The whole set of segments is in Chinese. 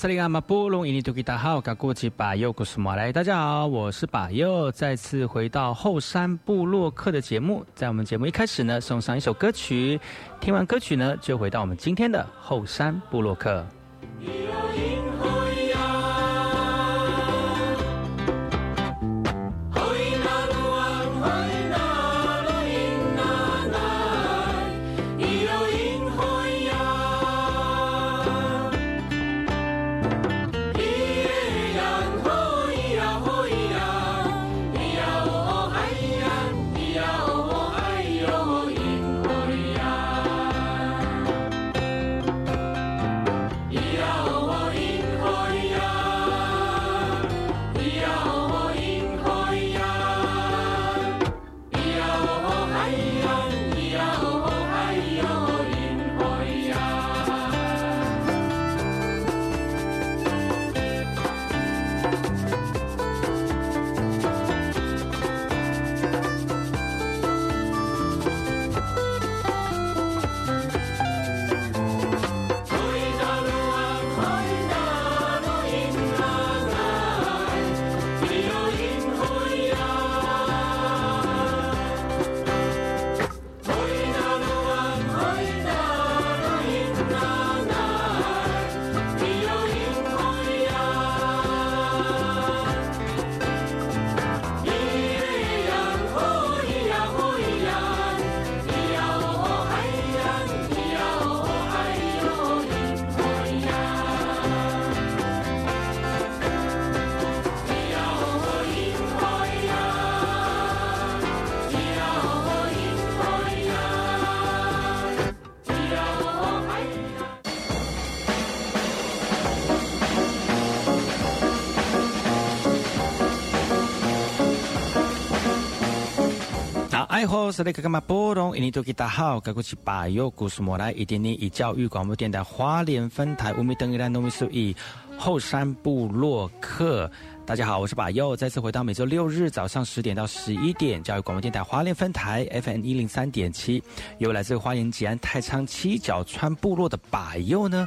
来，我是那个马布隆伊尼图吉达好，噶过去把右古斯马来，大家好，我是把右，再次回到后山部落客的节目，在我们节目一开始呢，送上一首歌曲。听完歌曲呢，就回到我们今天的后山部落客。哎，好，是那个干嘛？波隆，印尼多吉大好，该过去把右故事莫来，一点点以教育广播电台花莲分台乌米登伊兰农民数以后山部落客。大家好，我是把右，再次回到每周六日早上十点到十一点，教育广播电台花莲分台 FM 一零三点七，由来自花莲吉安太仓七角川部落的把右呢。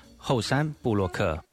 后山布洛克。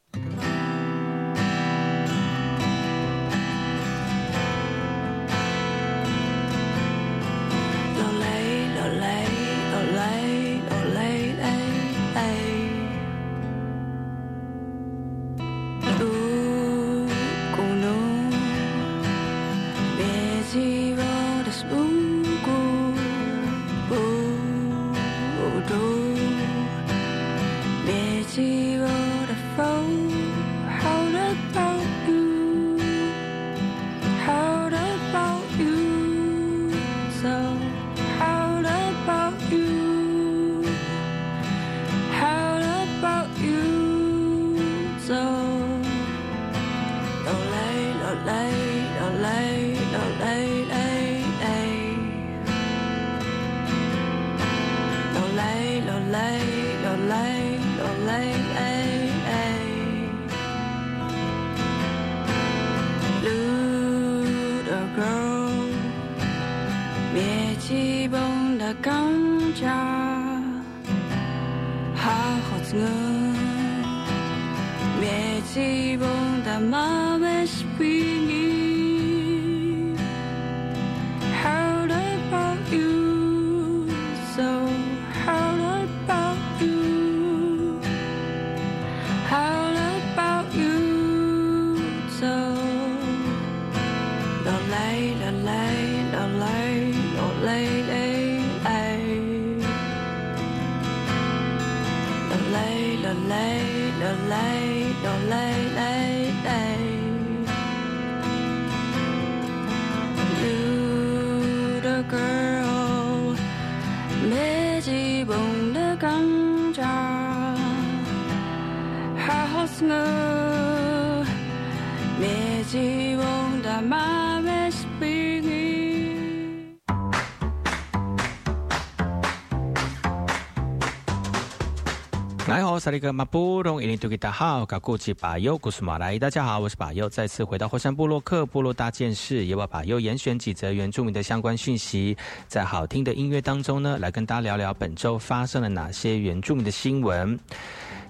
萨利格马布隆伊尼图吉达好，卡古吉巴尤古苏马来，大家好，我是巴尤，再次回到火山部落克部落大件事，也把巴尤严选几则原住民的相关讯息，在好听的音乐当中呢，来跟大家聊聊本周发生了哪些原住民的新闻。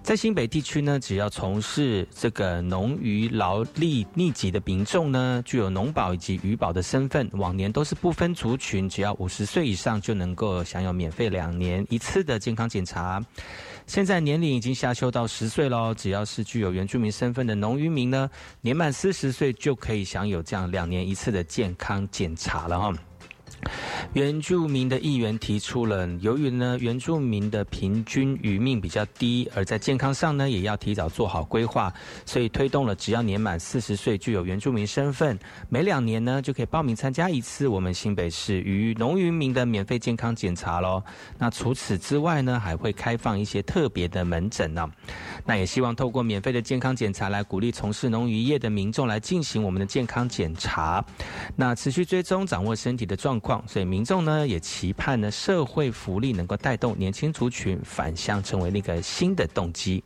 在新北地区呢，只要从事这个农渔劳力密集的民众呢，具有农保以及渔保的身份，往年都是不分族群，只要五十岁以上就能够享有免费两年一次的健康检查。现在年龄已经下修到十岁喽，只要是具有原住民身份的农渔民呢，年满四十岁就可以享有这样两年一次的健康检查了哈。原住民的议员提出了，由于呢原住民的平均余命比较低，而在健康上呢也要提早做好规划，所以推动了只要年满四十岁具有原住民身份，每两年呢就可以报名参加一次我们新北市与农渔民的免费健康检查喽。那除此之外呢，还会开放一些特别的门诊呢。那也希望透过免费的健康检查来鼓励从事农渔业的民众来进行我们的健康检查，那持续追踪掌握身体的状况。所以民众呢也期盼呢社会福利能够带动年轻族群返乡，成为那个新的动机。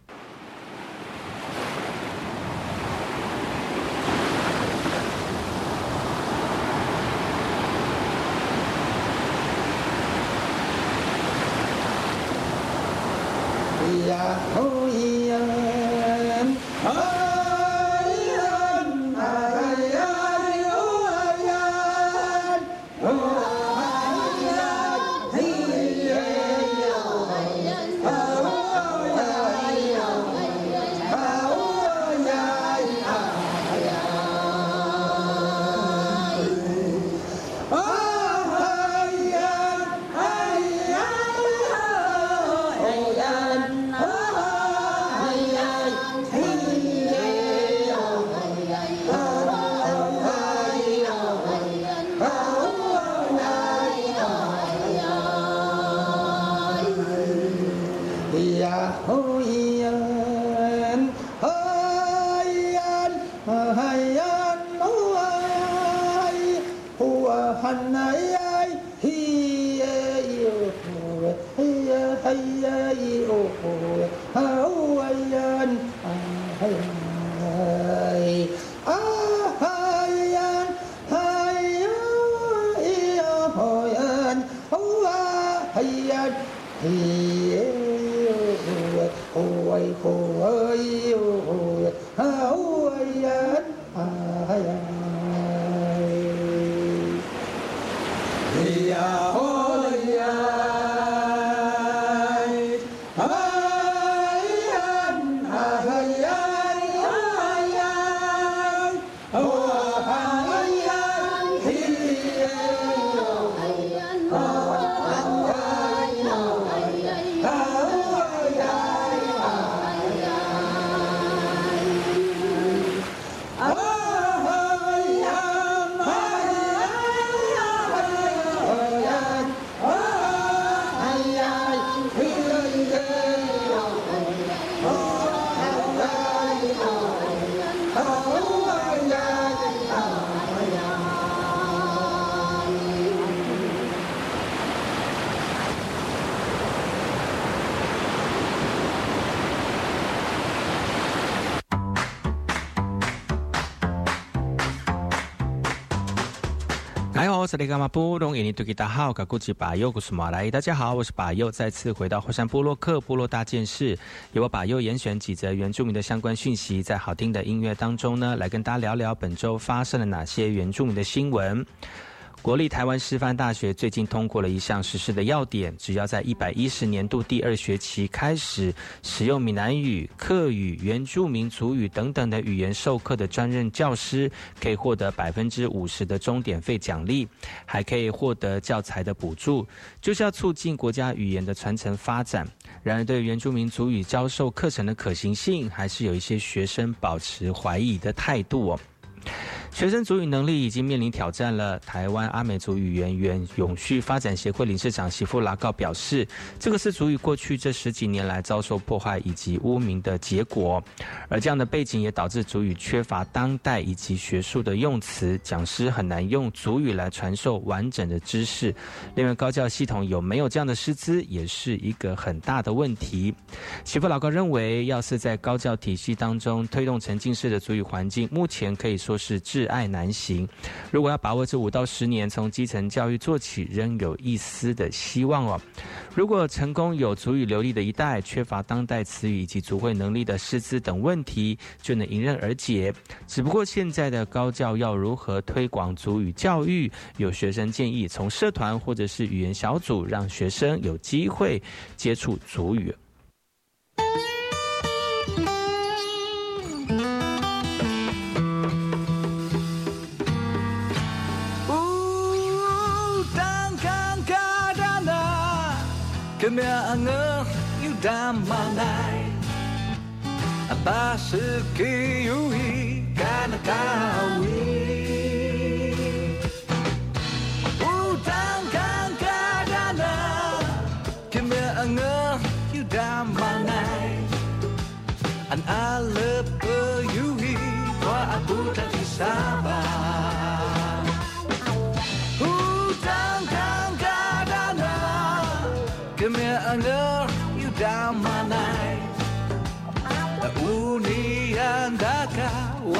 哎呦，这里干嘛布隆？印尼土著大号，噶古吉巴佑，古苏马来。大家好，我是巴佑，再次回到火山部落克部落大件事，由我巴佑严选几则原住民的相关讯息，在好听的音乐当中呢，来跟大家聊聊本周发生了哪些原住民的新闻。国立台湾师范大学最近通过了一项实施的要点，只要在一百一十年度第二学期开始使用闽南语、客语、原住民族语等等的语言授课的专任教师，可以获得百分之五十的终点费奖励，还可以获得教材的补助，就是要促进国家语言的传承发展。然而，对原住民族语教授课程的可行性，还是有一些学生保持怀疑的态度哦。学生族语能力已经面临挑战了。台湾阿美族语言原永续发展协会理事长媳妇拉告表示，这个是族语过去这十几年来遭受破坏以及污名的结果。而这样的背景也导致族语缺乏当代以及学术的用词，讲师很难用族语来传授完整的知识。另外，高教系统有没有这样的师资，也是一个很大的问题。媳妇老高认为，要是在高教体系当中推动沉浸式的族语环境，目前可以说都是挚。爱难行，如果要把握这五到十年从基层教育做起，仍有一丝的希望哦。如果成功有足以流利的一代，缺乏当代词语以及足会能力的师资等问题，就能迎刃而解。只不过现在的高教要如何推广足语教育？有学生建议从社团或者是语言小组，让学生有机会接触足语。Dumia anger, you damn manai. Abasuki yui kanakawi. Utang kan kadana. Dumia anger, you damn manai. An alepa yui wa abuta sabah.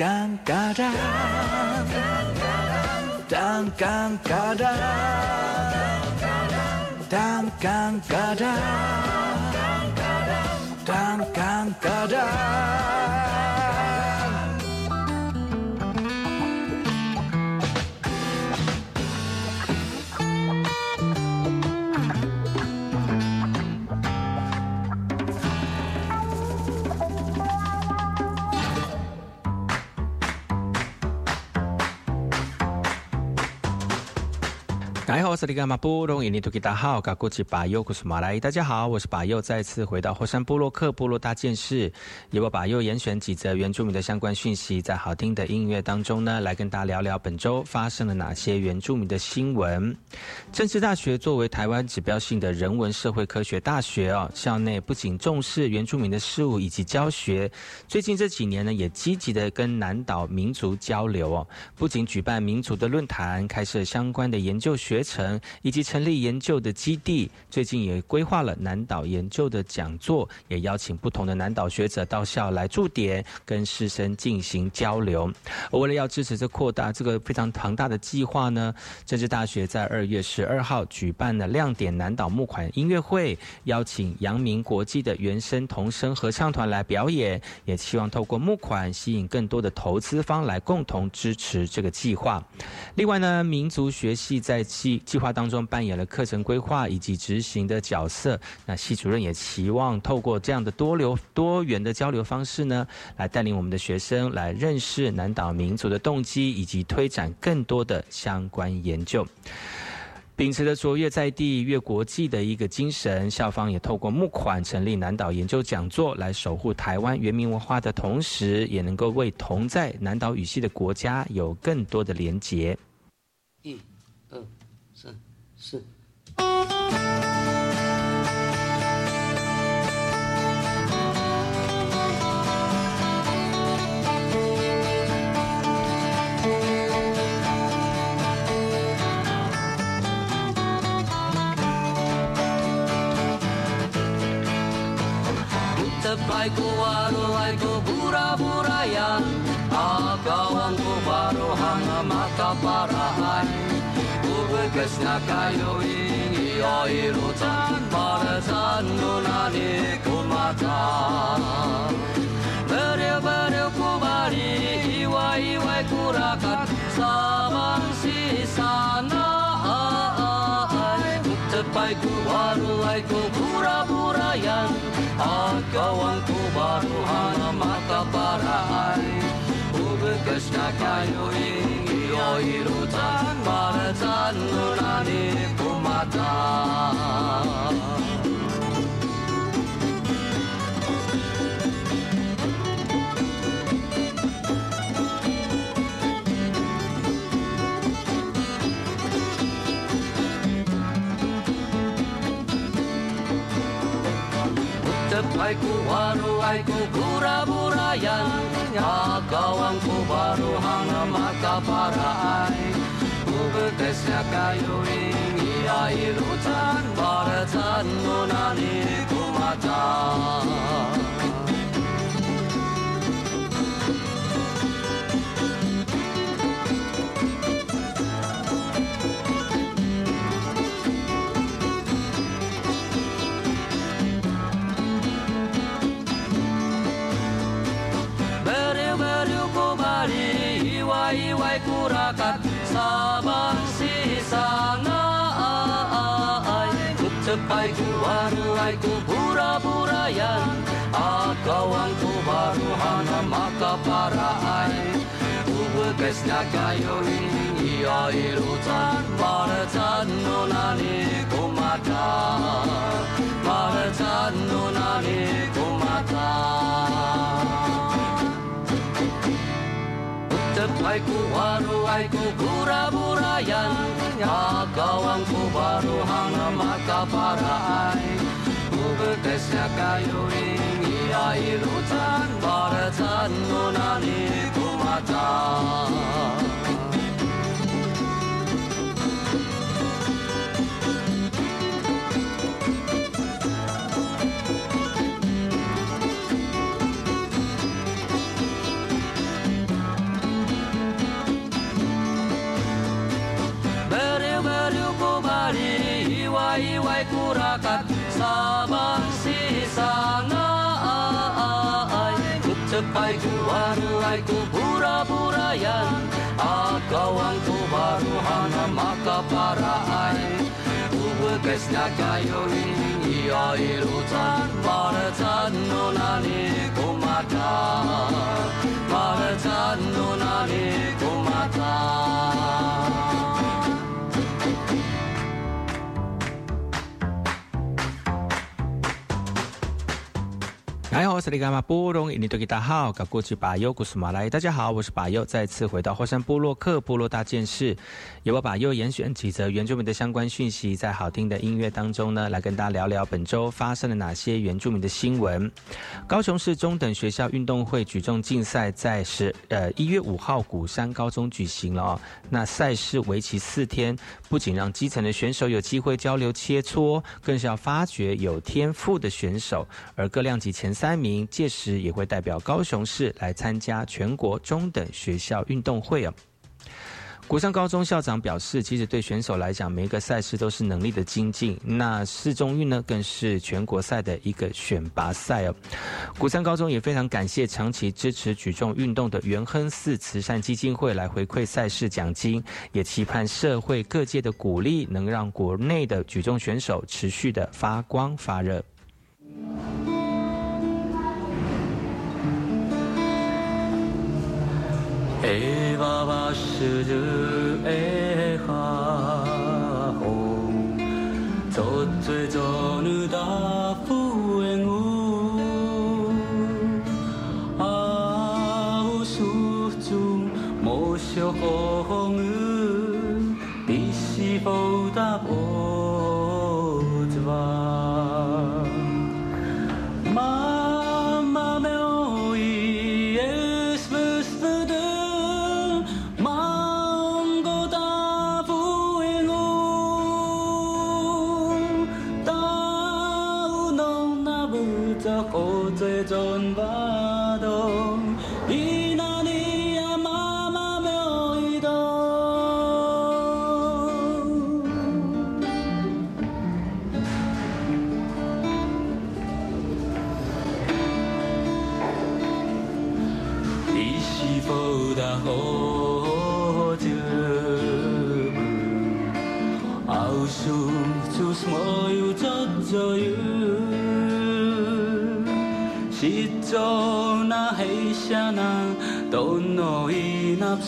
Dang ga dang. Dang gang ga dang dang gang ga dang dang. Gang ga dang. Dan kan kadang dan kan kadang dan kan kadang dan kan kadang 大家好，我是巴佑，再次回到火山部落克部落大件事，由我巴佑严选几则原住民的相关讯息，在好听的音乐当中呢，来跟大家聊聊本周发生了哪些原住民的新闻。政治大学作为台湾指标性的人文社会科学大学哦，校内不仅重视原住民的事务以及教学，最近这几年呢，也积极的跟南岛民族交流哦，不仅举办民族的论坛，开设相关的研究学。成，以及成立研究的基地。最近也规划了南岛研究的讲座，也邀请不同的南岛学者到校来驻点，跟师生进行交流。为了要支持这扩大这个非常庞大的计划呢，政治大学在二月十二号举办了亮点南岛募款音乐会，邀请阳明国际的原声童声合唱团来表演，也希望透过募款吸引更多的投资方来共同支持这个计划。另外呢，民族学系在计划当中扮演了课程规划以及执行的角色。那系主任也期望透过这样的多流多元的交流方式呢，来带领我们的学生来认识南岛民族的动机，以及推展更多的相关研究。秉持着卓越在地、越国际的一个精神，校方也透过募款成立南岛研究讲座，来守护台湾原民文化的同时，也能够为同在南岛语系的国家有更多的连结。是。Aiku waro, aiku bura buraya, agawan ku baru hanga mata parahai. 백스나카이노인 이어이로 잔바르 잔누나니 고마타 베려 베려 쿠바리 이와 이와 쿠라카 사만시 사나 Tepai ku warulai ku pura-purayan Akawan ku baru hana mata paraan Ubekes na kayu ini aiku waru aiku kura bura yang kawan ku baru hanga maka para ai. Ku betes kayu ini ia ilu tan bara ku matang sampai tua helai ku pura purayan akawan ku baru hana maka para ai. Ku bekas kayo ini ia irutan tan mara tan no nani ku mata mara no nani ku mata Tepai ku waru ai ku pura-purayan Hanya kawanku baru hana maka parai Ku bertesnya kayu ing ia ilutan Baratan nunani ku matang sampai keluar air ku pura burayan Kau baru hana maka para air Ku bekasnya kayu ini Ya ilu tan Para tan nonani ku mata nonani ku 是那个嘛布隆，印尼多吉大好，噶过去巴尤古苏马来，大家好，我是巴尤，再次回到火山部落克部落大件事，由我巴尤严选几则原住民的相关讯息，在好听的音乐当中呢，来跟大家聊聊本周发生了哪些原住民的新闻。高雄市中等学校运动会举重竞赛在十呃一月五号古山高中举行了哦，那赛事为期四天，不仅让基层的选手有机会交流切磋，更是要发掘有天赋的选手，而各量级前。三名届时也会代表高雄市来参加全国中等学校运动会哦。古山高中校长表示，其实对选手来讲，每一个赛事都是能力的精进。那市中运呢，更是全国赛的一个选拔赛哦。古山高中也非常感谢长期支持举重运动的元亨寺慈善基金会来回馈赛事奖金，也期盼社会各界的鼓励，能让国内的举重选手持续的发光发热。爸爸是的哎好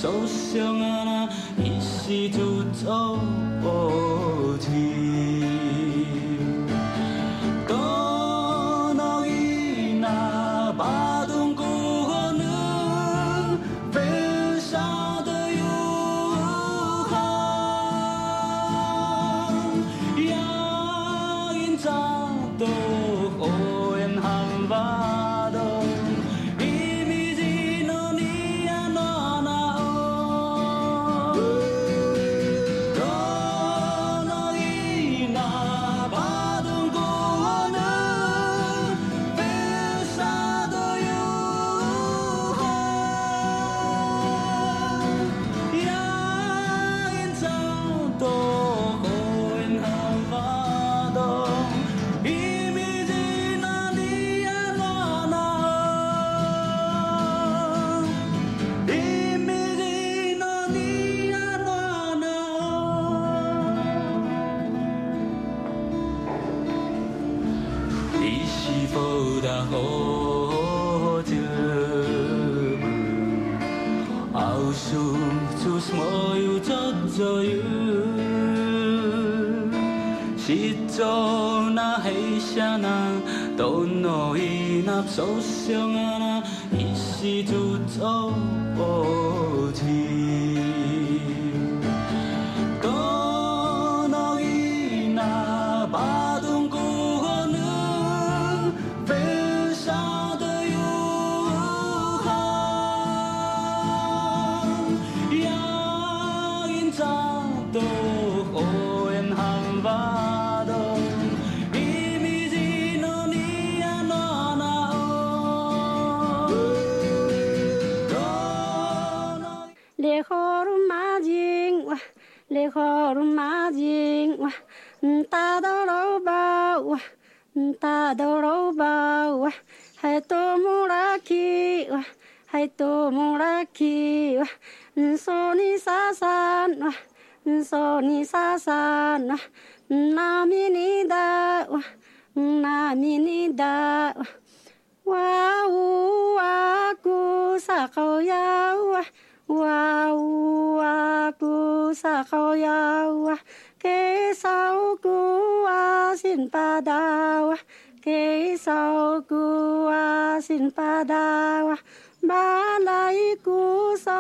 受伤啊一时就走哇，烈火如马金哇，嗯，大豆萝卜哇，嗯，大豆萝卜哇，还多木拉基哇，还多木拉基哇，嗯，索尼萨山哇，嗯，索尼萨山哇，嗯，那米尼达哇，嗯，那米尼达哇。哇 呜哇咕萨口呀哇，哇呜哇咕萨口呀哇，给扫咕哇辛巴达哇， ke so ku asin pada wa balai ku so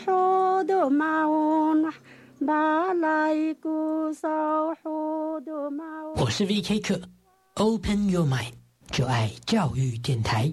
hudu maun wa balai ku so hudu maun 我是 VK 课，Open Your Mind，就爱教育电台。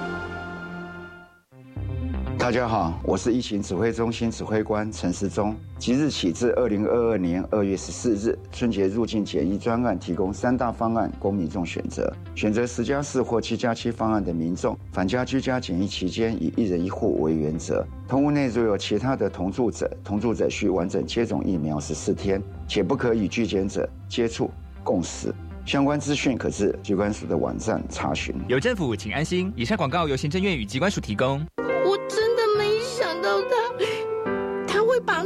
大家好，我是疫情指挥中心指挥官陈时中。即日起至二零二二年二月十四日，春节入境检疫专案提供三大方案供民众选择。选择十加四或七加七方案的民众，返家居家检疫期间以一人一户为原则。同屋内如有其他的同住者，同住者需完整接种疫苗十四天，且不可与居检者接触共食。相关资讯可至机关署的网站查询。有政府，请安心。以上广告由行政院与机关署提供。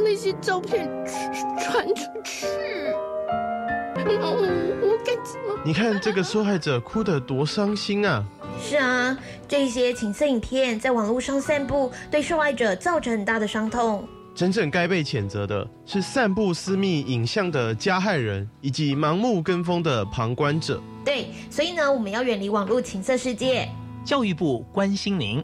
那些照片传出去。我我该怎么？你看这个受害者哭得多伤心啊！是啊，这些情色影片在网络上散布，对受害者造成很大的伤痛。真正该被谴责的是散布私密影像的加害人，以及盲目跟风的旁观者。对，所以呢，我们要远离网络情色世界。教育部关心您。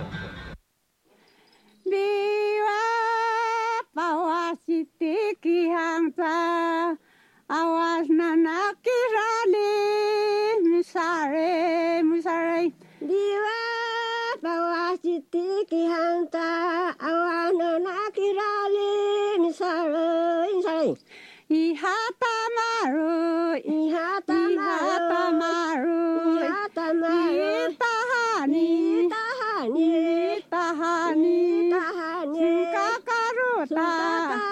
ki hanta awa no na ki rale ni saro in saro i hata maro i hata maro i hata maro i hata maro i hata ni ta ni ta ni ta ni ka ka ru ta ka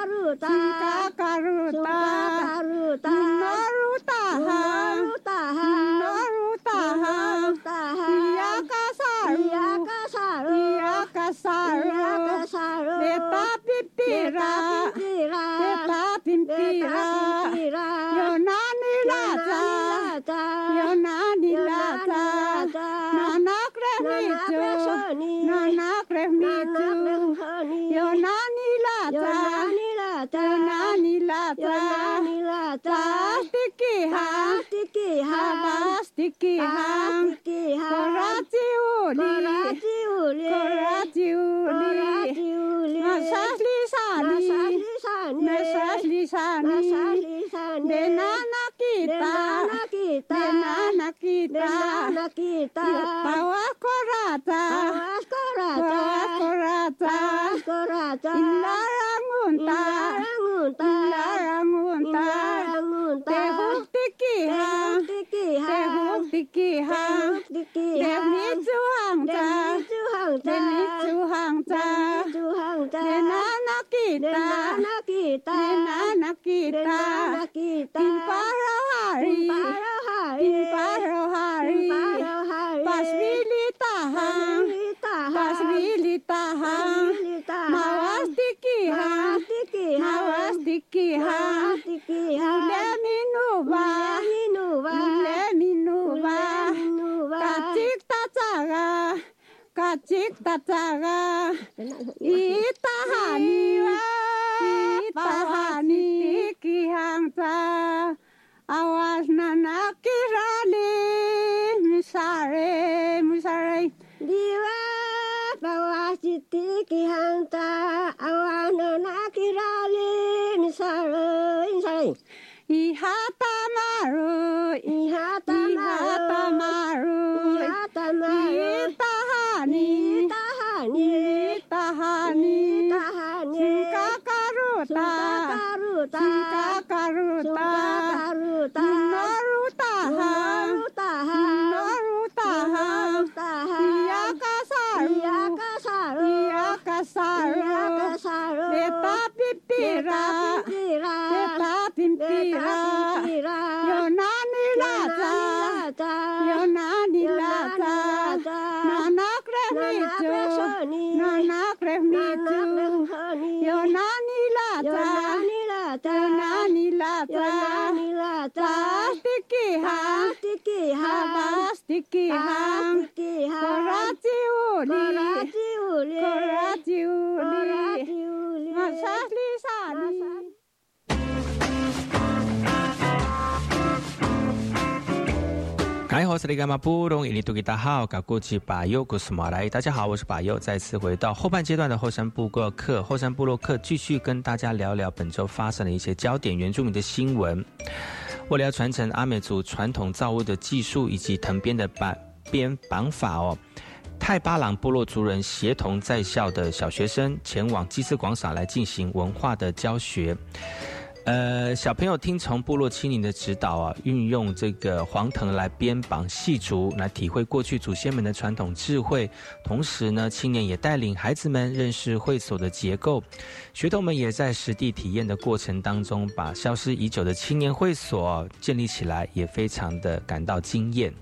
sarà, sarà, pimpirà, pimpirà, pimpirà, Yonani lata, Yonani kita tawa korata tawa korata tawa korata tawa korata inarangunta inarangunta inarangunta inarangunta tehuk tikiha tehuk tikiha tehuk tikiha ที่แบบนี้จู้างจ้าแบบนี้จู้างจ้าเด็กนี้จู้างจ้าเดนานาคีตาเด็กีตาเดนานากีตาเดนานากีตาปิ่นปาราฮารีปิ่นปาราฮารีอินปาราฮารีปัสวิลิตาหังปัสวิลิตาหังมาวา sticky, ha, sticky, ha, sticky, ha, sticky, ha. Let me know, let me know, let me know, katik tatara, katik tatara, itahani wa, itahani sticky hangta, awas nana kirani, misare, misare, diwa bawasiti ki hanta awano nakirali nisaro insari ihata maru ihata ihata maru ihata maru tahani tahani tahani tahani karuta karuta karuta 开好，是那个嘛布隆伊尼图吉大好，搞过去把右古斯马来。大家好，我是把右，再次回到后半阶段的后山部落客。后山部落客继续跟大家聊聊本周发生的一些焦点原住民的新闻。为了要传承阿美族传统造物的技术以及藤编的绑编绑法哦，泰巴朗部落族人协同在校的小学生前往祭祀广场来进行文化的教学。呃，小朋友听从部落青年的指导啊，运用这个黄藤来编绑细竹，来体会过去祖先们的传统智慧。同时呢，青年也带领孩子们认识会所的结构。学童们也在实地体验的过程当中，把消失已久的青年会所建立起来，也非常的感到惊艳。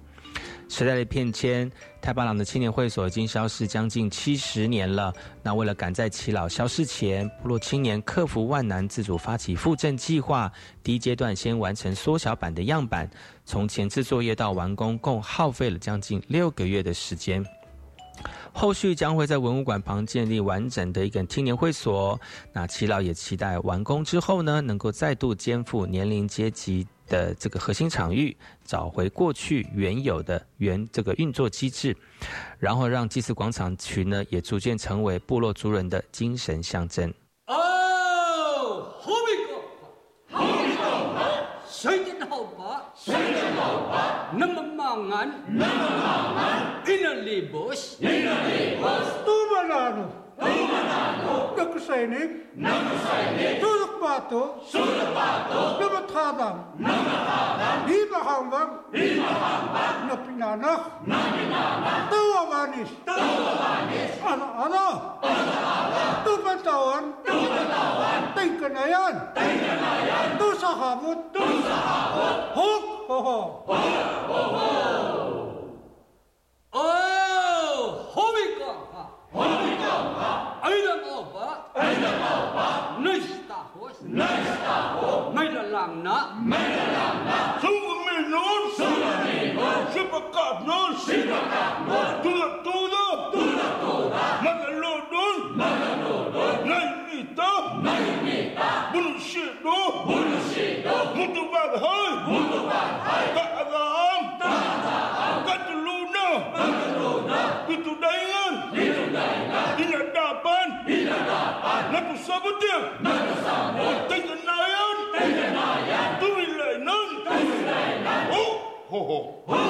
时代的变迁，太巴朗的青年会所已经消失将近七十年了。那为了赶在耆老消失前，部落青年克服万难，自主发起复振计划。第一阶段先完成缩小版的样板，从前置作业到完工，共耗费了将近六个月的时间。后续将会在文物馆旁建立完整的一个青年会所。那耆老也期待完工之后呢，能够再度肩负年龄阶级的这个核心场域，找回过去原有的原这个运作机制，然后让祭祀广场群呢也逐渐成为部落族人的精神象征。哦，好比个，好比个，谁的好吧？谁的好吧？那么忙啊，那么忙安，ina libos，ina libos，tumanano。Tumanano. Nagkusainig. Duymanado. Nakusainig. Oh, homie. Einermauber, Einermauber, nicht dahus, nicht dahus, meine langna, meine langna, suche mir nun, suche mir nun, schippe kap nun, schippe kap nun, tu la tu da, tu la tu da, maga lo nun, maga lo nun, lai mita, lai mita, bunu shido, bunu shido, mutu bad hai, mutu bad hai, ta adam, ta adam, ta tuluna, ta tuluna, kitu daya, bersekutu. Pengenalan. Pengenalan. Turilainan. Turilainan. Ho, ho, ho. Ho,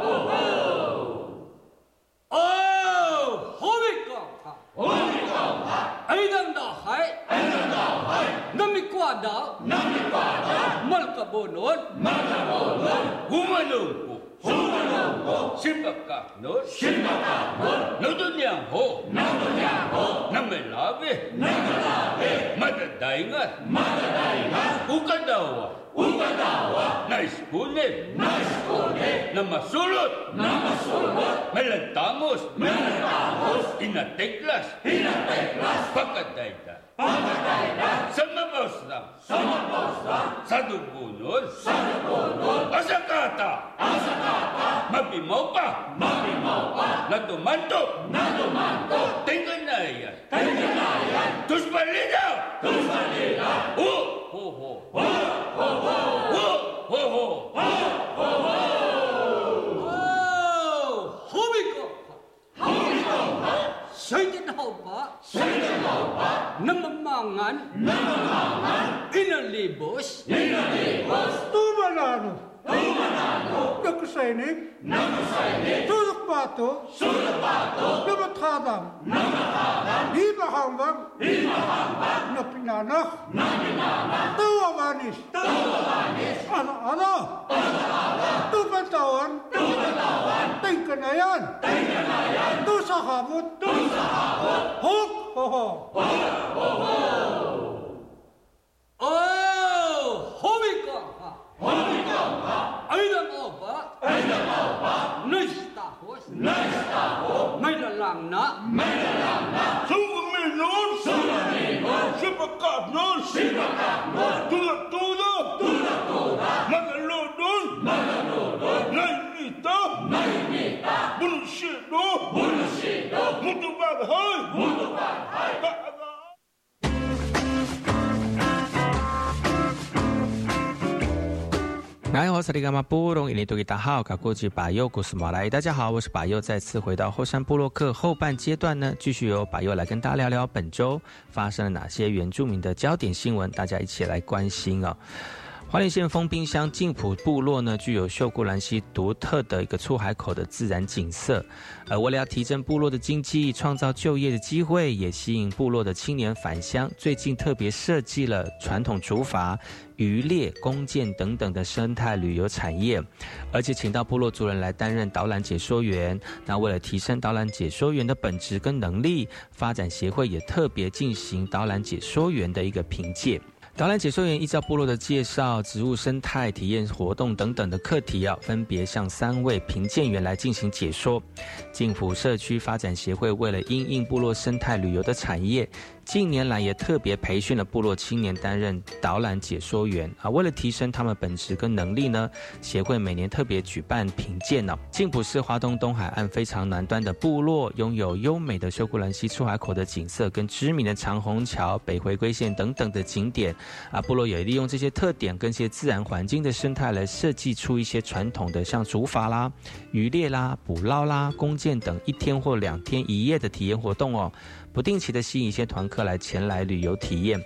ho, ho. Oh, homikomha. Homikomha. Aidanda hai. Namikwada. Namikwada. Malkabonon. Malkabonon. Gumanun. हो शिल्पक का नो शिल्पक का मन नो दुनिया हो नो दुनिया हो न मिलावे न मिलावे मत दाइंगा मत दाइंगा उकदा हुआ उकदा हुआ न स्कूले न स्कूले न मसूलत न मसूलत मिलन तामुस मिलन तामुस इन टेक्लास इन टेक्लास पकड़ दाइंगा Samapasta. Samapasta. Sadugunod. Sadugunod. Asakata. Asakata. Mabimaw Natumanto. Natumanto. Tinganayan. Tinganayan. Tuspalida. Tuspalida. Ho. Ho ho. Ho ho ho. Ho ho ho. Ho ho ho. Sinaloba. Sinaloba. Namamangan. Namamangan. Inalibos. Inalibos. Tumalano. Nakusainik. Nakusainik. Sudakpato. Sudakpato. Namatadam. Namatadam. Himahambam. Himahambam. Napinanak. Napinanak. Tawavanis. Tawavanis. Ana ana. Ana ana. Tupatawan. Tupatawan. Tingkanayan. Tingkanayan. Tusahabot. Tusahabot. Hok ho ho. Ho ho. 来，我是里伽马布隆，印尼多吉大号，卡古吉巴尤古斯马来。大家好，我是巴尤，再次回到后山部落克后半阶段呢，继续由巴尤来跟大家聊聊本周发生了哪些原住民的焦点新闻，大家一起来关心哦。花莲县丰滨乡静浦部落呢，具有秀姑兰溪独特的一个出海口的自然景色，而为了要提振部落的经济，创造就业的机会，也吸引部落的青年返乡，最近特别设计了传统竹筏、渔猎、弓箭等等的生态旅游产业，而且请到部落族人来担任导览解说员。那为了提升导览解说员的本质跟能力，发展协会也特别进行导览解说员的一个评鉴。导览解说员依照部落的介绍、植物生态体验活动等等的课题啊，分别向三位评鉴员来进行解说。静府社区发展协会为了因应部落生态旅游的产业，近年来也特别培训了部落青年担任导览解说员啊。为了提升他们本职跟能力呢，协会每年特别举办评鉴呢。静浦是华东东海岸非常南端的部落，拥有优美的修古兰溪出海口的景色，跟知名的长虹桥、北回归线等等的景点。啊，部落也利用这些特点跟一些自然环境的生态来设计出一些传统的像竹筏啦、渔猎啦、捕捞啦、弓箭等一天或两天一夜的体验活动哦，不定期的吸引一些团客来前来旅游体验。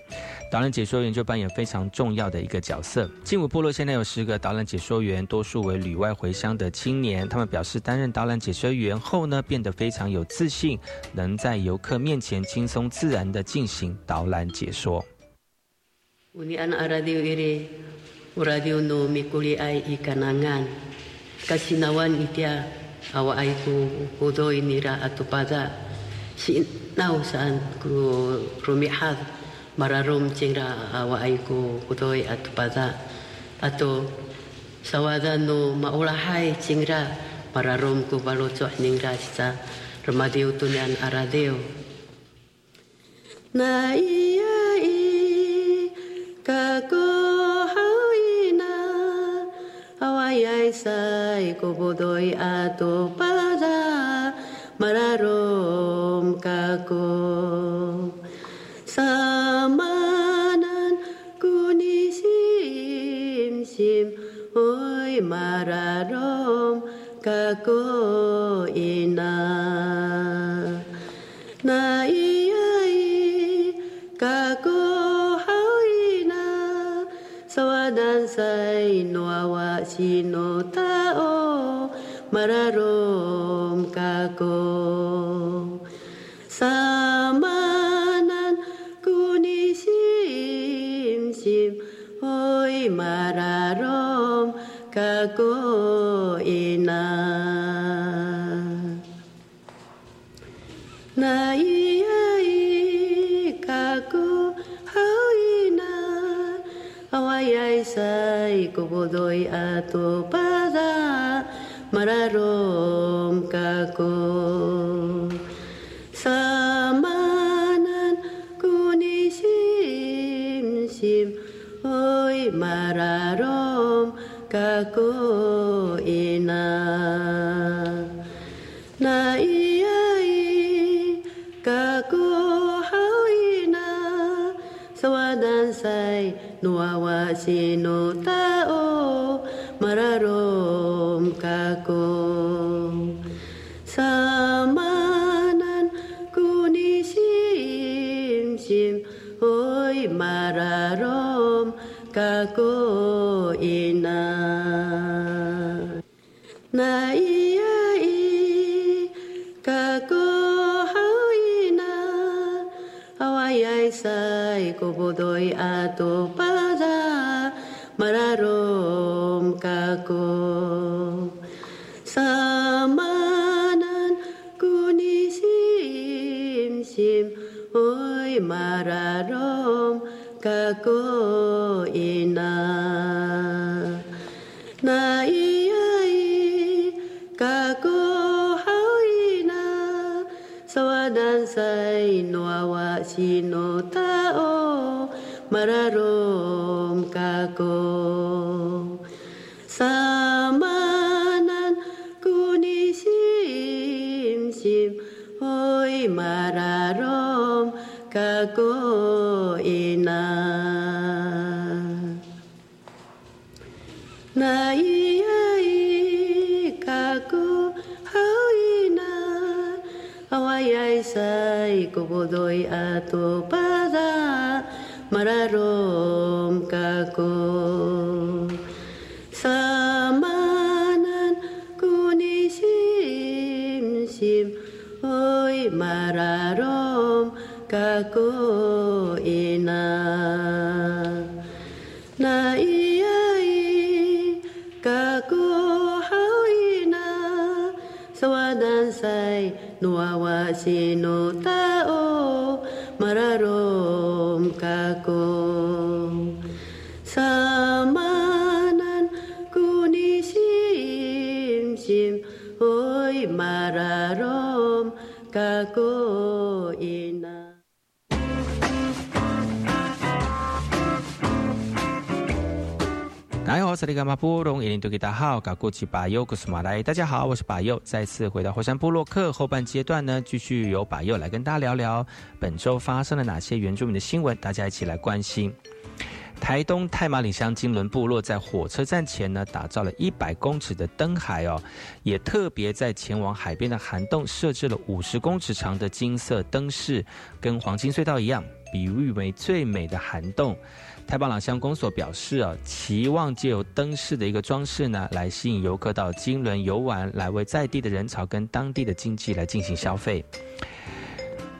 导览解说员就扮演非常重要的一个角色。金武部落现在有十个导览解说员，多数为旅外回乡的青年。他们表示，担任导览解说员后呢，变得非常有自信，能在游客面前轻松自然的进行导览解说。kasinawan itya awa ay ku hudoy nira atupada. si nau saan ku rumihad mararum cingra awa ah, aiku kutoi atu pada atu sawada nu maulahai cingra mararum ku baloco ningra sita remadi utunian aradeo na iya i kako hawina awa yai sai ku budoi atu pada mararom kako samanan kunisim sim oy mararom kako ina na iyay kako sawadan say noawa sino tao mararom kako samanan sawadan say nuawa sino tao mararom kako. Samanan kunisim sim hoy mararom kako ato pada mararom kako samanan kunisim sim oi mararom kako ina. Na iai kako hau ina sawadan sai nuawa sino 大家好，这里是马布隆，一零多给大家好，搞过去巴佑，古斯马来。大家好，我是巴佑，再次回到火山部落克后半阶段呢，继续由巴佑来跟大家聊聊本周发生了哪些原住民的新闻，大家一起来关心。台东太马里乡金轮部落在火车站前呢，打造了一百公尺的灯海哦，也特别在前往海边的涵洞设置了五十公尺长的金色灯饰，跟黄金隧道一样，比喻为最美的涵洞。太巴朗乡公所表示啊，期望借由灯饰的一个装饰呢，来吸引游客到金轮游玩，来为在地的人潮跟当地的经济来进行消费。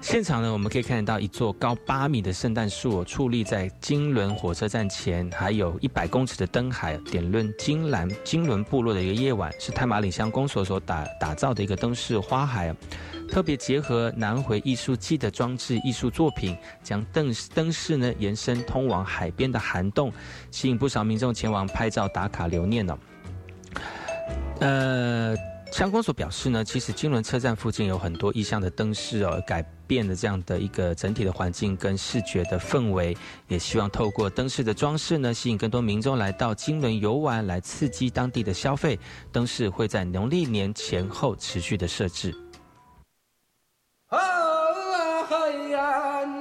现场呢，我们可以看得到一座高八米的圣诞树矗立在金轮火车站前，还有一百公尺的灯海，点论金兰金轮部落的一个夜晚，是太马里乡公所所打打造的一个灯饰花海。特别结合南回艺术季的装置艺术作品，将灯灯饰呢延伸通往海边的涵洞，吸引不少民众前往拍照打卡留念呢。呃，相关所表示呢，其实金轮车站附近有很多意象的灯饰哦，改变了这样的一个整体的环境跟视觉的氛围，也希望透过灯饰的装饰呢，吸引更多民众来到金轮游玩，来刺激当地的消费。灯饰会在农历年前后持续的设置。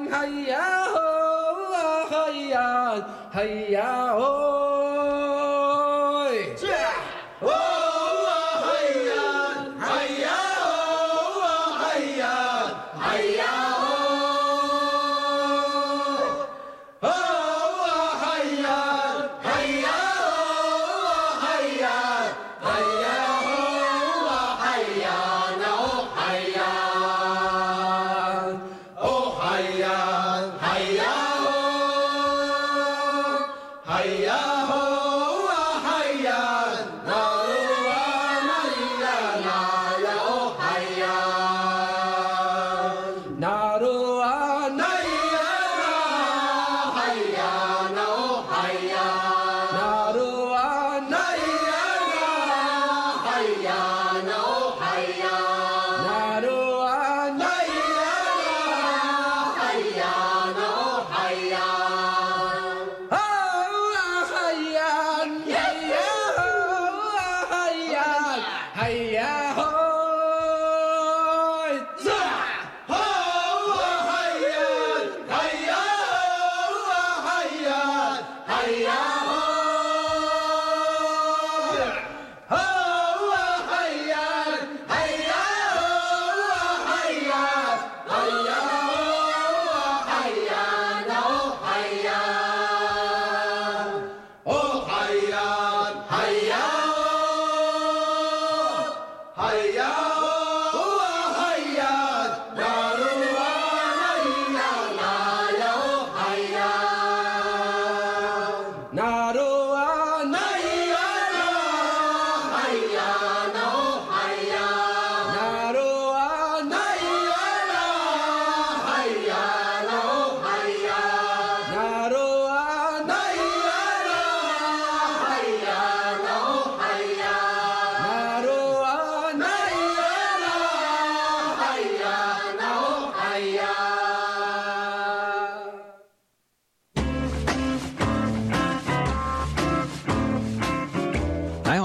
呀嗨呀吼啊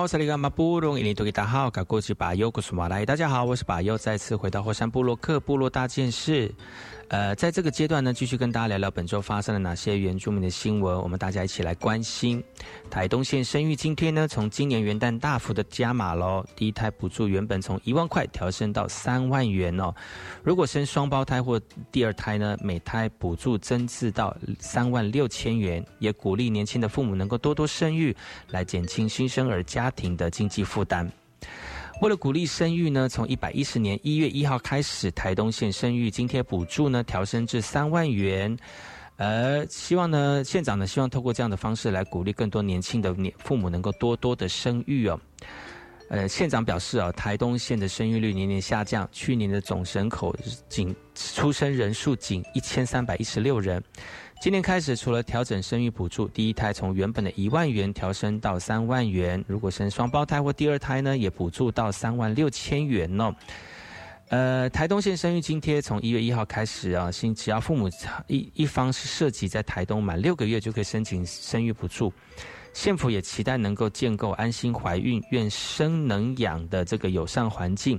好，萨利嘎马布隆，印尼多吉达好，卡古吉巴尤古苏马来，大家好，我是巴尤，再次回到火山部落克部落大件事。呃，在这个阶段呢，继续跟大家聊聊本周发生了哪些原住民的新闻，我们大家一起来关心。台东县生育津贴呢，从今年元旦大幅的加码喽，第一胎补助原本从一万块调升到三万元哦。如果生双胞胎或第二胎呢，每胎补助增至到三万六千元，也鼓励年轻的父母能够多多生育，来减轻新生儿家庭的经济负担。为了鼓励生育呢，从一百一十年一月一号开始，台东县生育津贴补助呢调升至三万元，而希望呢县长呢希望透过这样的方式来鼓励更多年轻的年父母能够多多的生育哦。呃，县长表示啊，台东县的生育率年年下降，去年的总人口仅出生人数仅一千三百一十六人。今年开始，除了调整生育补助，第一胎从原本的一万元调升到三万元；如果生双胞胎或第二胎呢，也补助到三万六千元哦。呃，台东县生育津贴从一月一号开始啊，新只要父母一一方是涉及在台东满六个月，就可以申请生育补助。县府也期待能够建构安心怀孕、愿生能养的这个友善环境。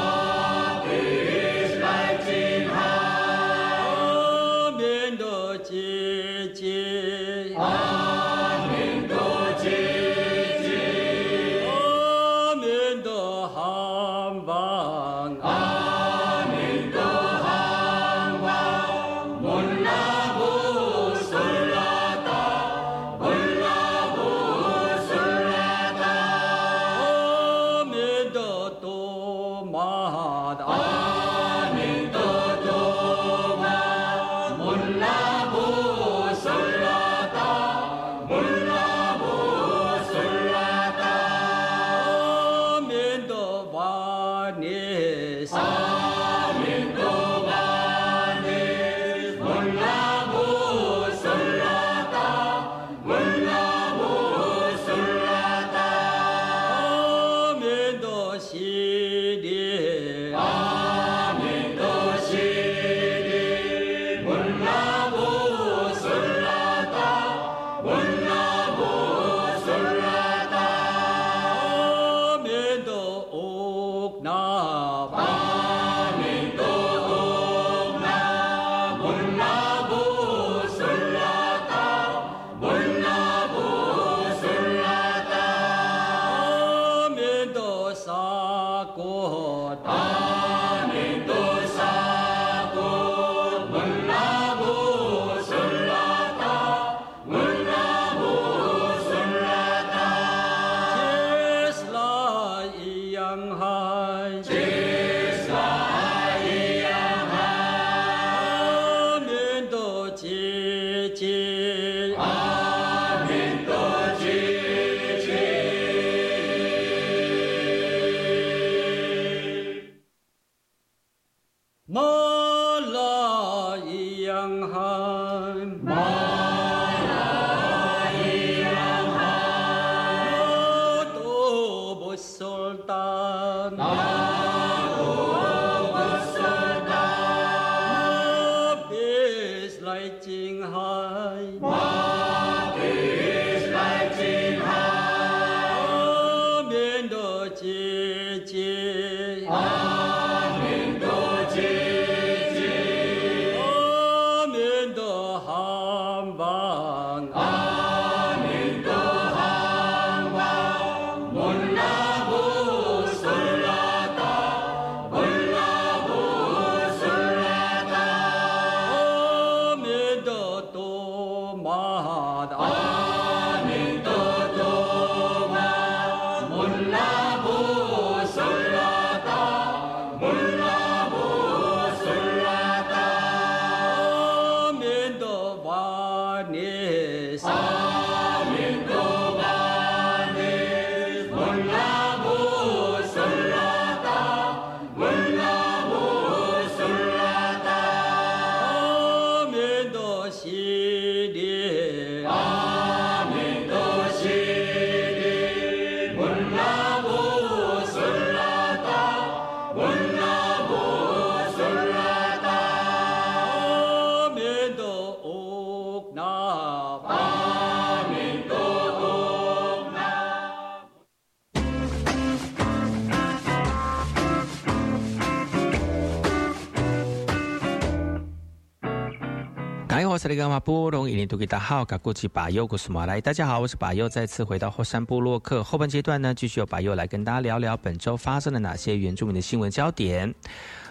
改我是那个马布隆伊尼图吉达好，嘎古吉巴尤古斯马来，大家好，我是巴尤，再次回到后山部落客后半阶段呢，继续由巴尤来跟大家聊聊本周发生了哪些原住民的新闻焦点。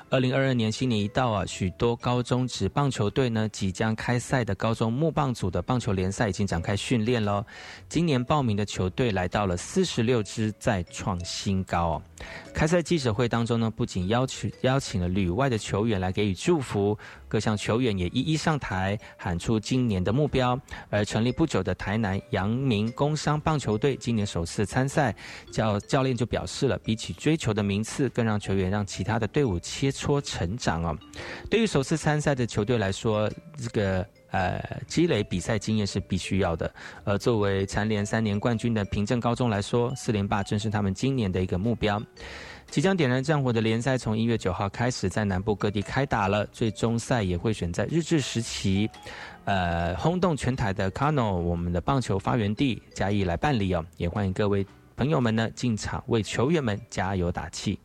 二零二二年新年一到啊，许多高中职棒球队呢即将开赛的高中木棒组的棒球联赛已经展开训练了。今年报名的球队来到了四十六支，再创新高哦。开赛记者会当中呢，不仅邀请邀请了旅外的球员来给予祝福，各项球员也一一上台喊出今年的目标。而成立不久的台南阳明工商棒球队今年首次参赛，教教练就表示了，比起追求的名次，更让球员让其他的队伍切磋成长哦。对于首次参赛的球队来说，这个。呃，积累比赛经验是必须要的。而作为蝉联三年冠军的平镇高中来说，四连霸正是他们今年的一个目标。即将点燃战火的联赛从一月九号开始在南部各地开打了，最终赛也会选在日治时期，呃，轰动全台的 Kano 我们的棒球发源地嘉义来办理哦。也欢迎各位朋友们呢进场为球员们加油打气。